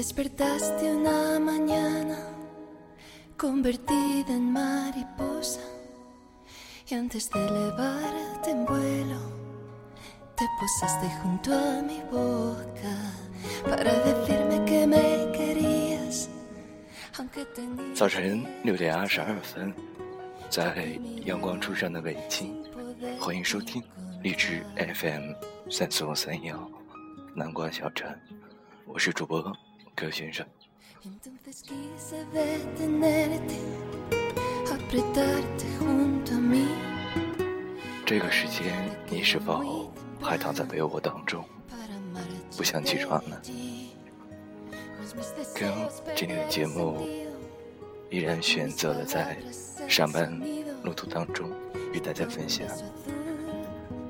despertaste una mañana convertida en mariposa y antes de elevarte en vuelo te posaste junto a mi boca para decirme que me querías. 早晨六点二十二分，在阳光初升的北京，欢迎收听荔枝 FM 三四五三幺南瓜小站，我是主播可先生，这个时间你是否还躺在被窝当中不想起床呢？可今天的节目依然选择了在上班路途当中与大家分享，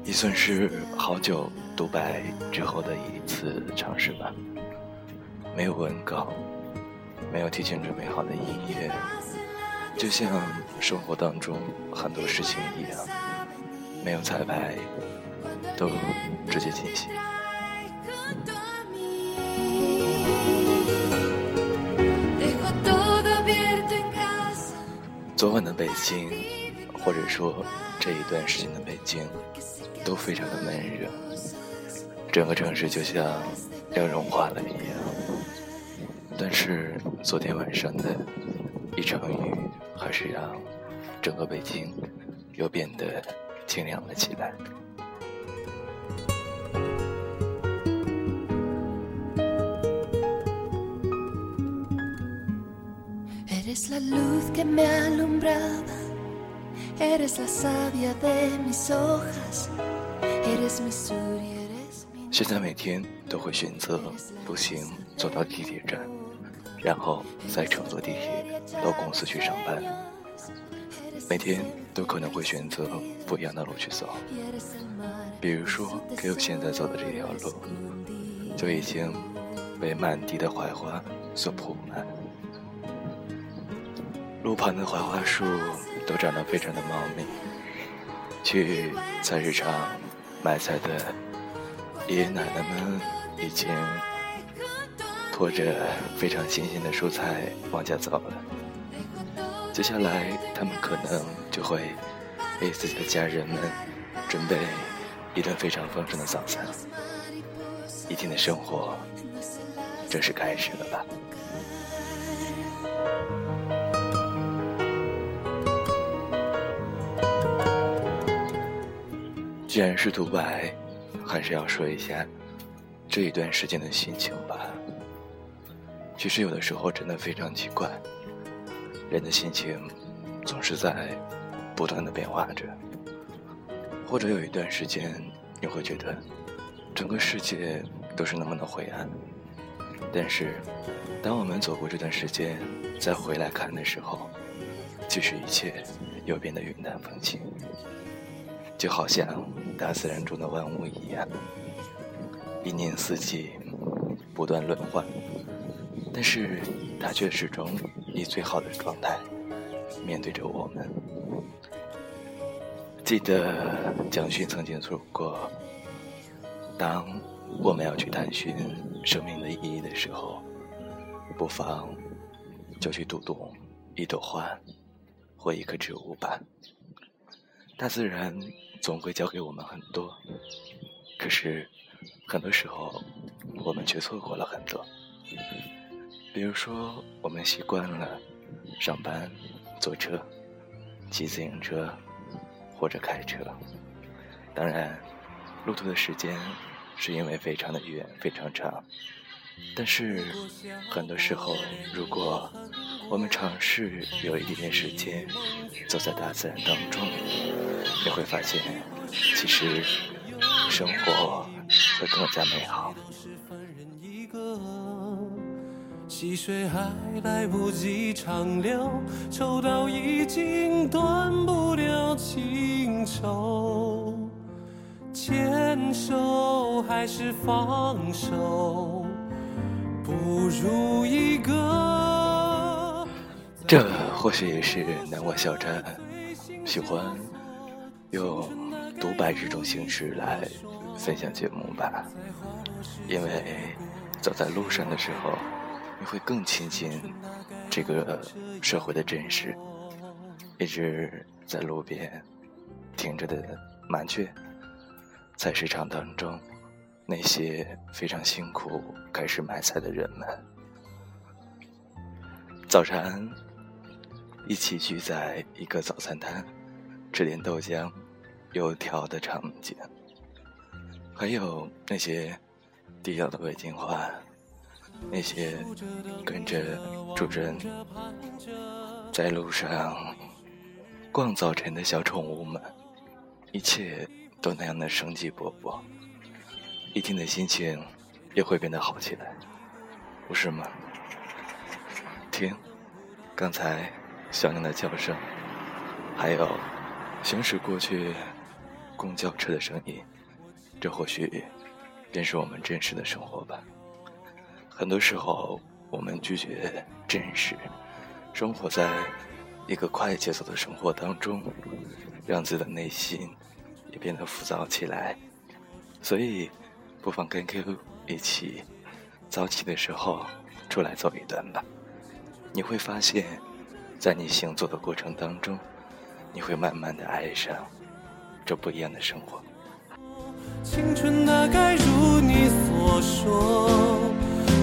也算是好久独白之后的一次尝试吧。没有文稿，没有提前准备好的音乐，就像生活当中很多事情一样，没有彩排，都直接进行。昨晚的北京，或者说这一段时间的北京，都非常的闷热，整个城市就像要融化了一样。但是昨天晚上的一场雨，还是让整个北京又变得清凉了起来。Eres la luz que me alumbraba, eres la savia de mis hojas, eres mi sur y eres mi 现在每天都会选择步行走到地铁站，然后再乘坐地铁到公司去上班。每天都可能会选择不一样的路去走，比如说给我现在走的这条路，就已经被满地的槐花所铺满，路旁的槐花树都长得非常的茂密。去菜市场买菜的爷爷奶奶们已经拖着非常新鲜的蔬菜往家走了。接下来，他们可能就会为自己的家人们准备一顿非常丰盛的早餐。一天的生活正式开始了吧？既然是独白，还是要说一下这一段时间的心情。其实有的时候真的非常奇怪，人的心情总是在不断的变化着。或者有一段时间，你会觉得整个世界都是那么的灰暗，但是当我们走过这段时间，再回来看的时候，其实一切又变得云淡风轻。就好像大自然中的万物一样，一年四季不断轮换，但是它却始终以最好的状态面对着我们。记得蒋勋曾经说过：“当我们要去探寻生命的意义的时候，不妨就去读读一朵花或一棵植物吧。”大自然总会教给我们很多，可是很多时候我们却错过了很多。比如说，我们习惯了上班、坐车、骑自行车或者开车，当然，路途的时间是因为非常的远、非常长。但是很多时候，如果我们尝试有一点点时间走在大自然当中，你会发现，其实生活会更加美好。细水还来不及长流，抽刀已经断不了情愁。牵手还是放手，不如一个。这或许也是南瓜小站喜欢用独白这种形式来分享节目吧，因为走在路上的时候，你会更亲近这个社会的真实。一直在路边停着的麻雀，菜市场当中那些非常辛苦开始买菜的人们，早晨一起聚在一个早餐摊吃点豆浆。油条的场景，还有那些低调的北京话，那些跟着主人在路上逛早晨的小宠物们，一切都那样的生机勃勃，一天的心情也会变得好起来，不是吗？听，刚才小鸟的叫声，还有行驶过去。公交车的声音，这或许便是我们真实的生活吧。很多时候，我们拒绝真实，生活在一个快节奏的生活当中，让自己的内心也变得浮躁起来。所以，不妨跟 Q 一起早起的时候出来走一段吧。你会发现，在你行走的过程当中，你会慢慢的爱上。这不一样的生活。青春大概如你所说，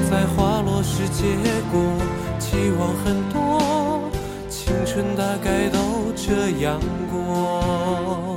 在花落时结果，期望很多。青春大概都这样过。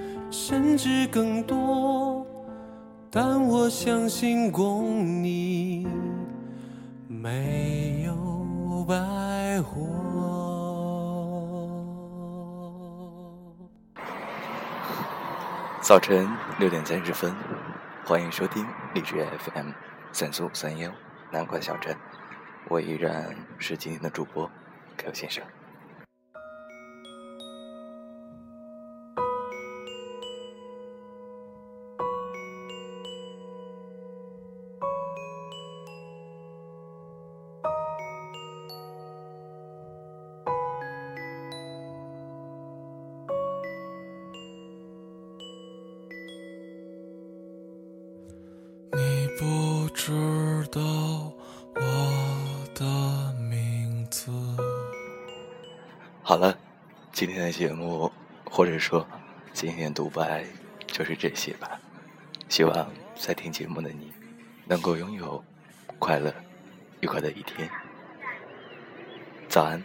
甚至更多，但我相信共你没有白活。早晨六点三十分。欢迎收听荔枝 FM 三四五三幺南关小镇，我依然是今天的主播 Q 先生。好了，今天的节目，或者说今天独白，就是这些吧。希望在听节目的你，能够拥有快乐、愉快的一天。早安。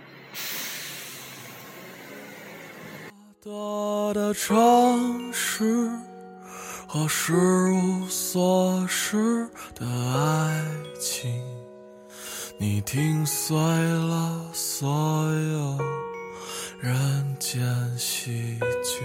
的城市我失无所失的爱情，你听碎了所有。人间喜剧，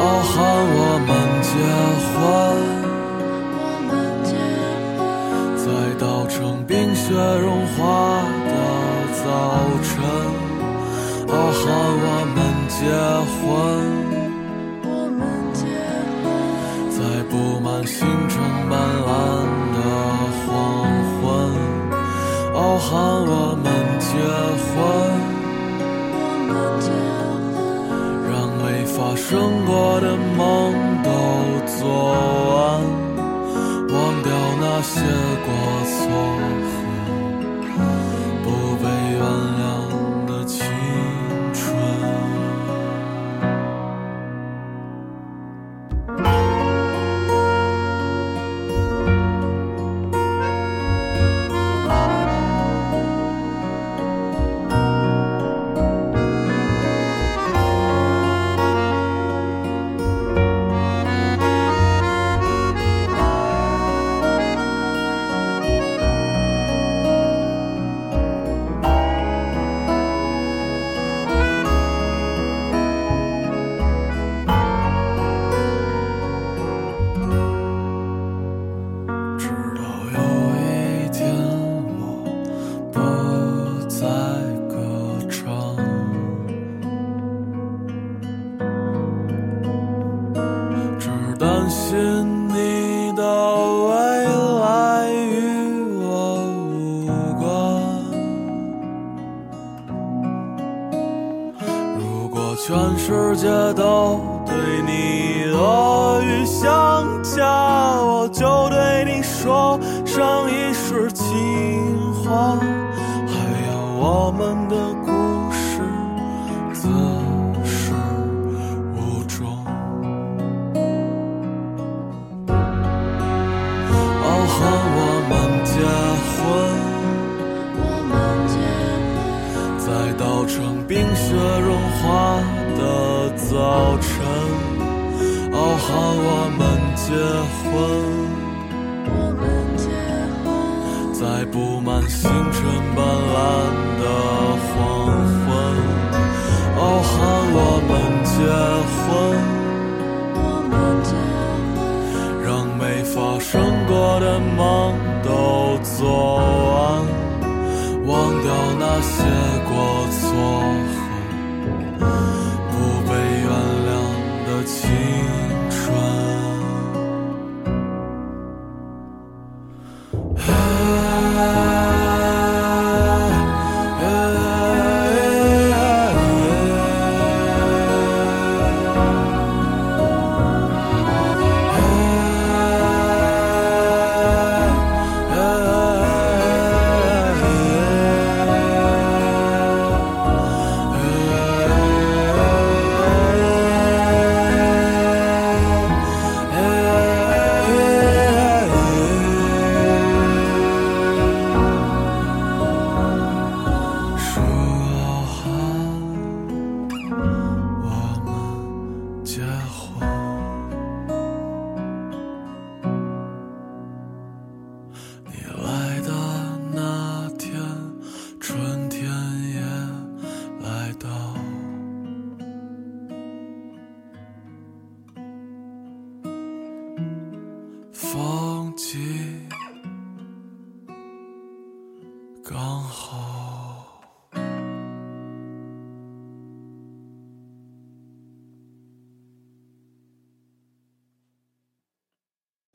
傲寒，我们结婚。在稻城冰雪融化的早晨，傲寒，我们结婚。在布满星辰斑斓的黄昏，傲寒，我们结婚。发生过的梦。是情话，还有我们的故事自始无终。哦，喊我们结婚。我们结婚，在稻城冰雪融化的早晨，哦，喊我们结婚。在布满星辰斑斓的黄昏，傲寒我们结婚，我们结婚，让没发生过的梦都做完，忘掉那些过错。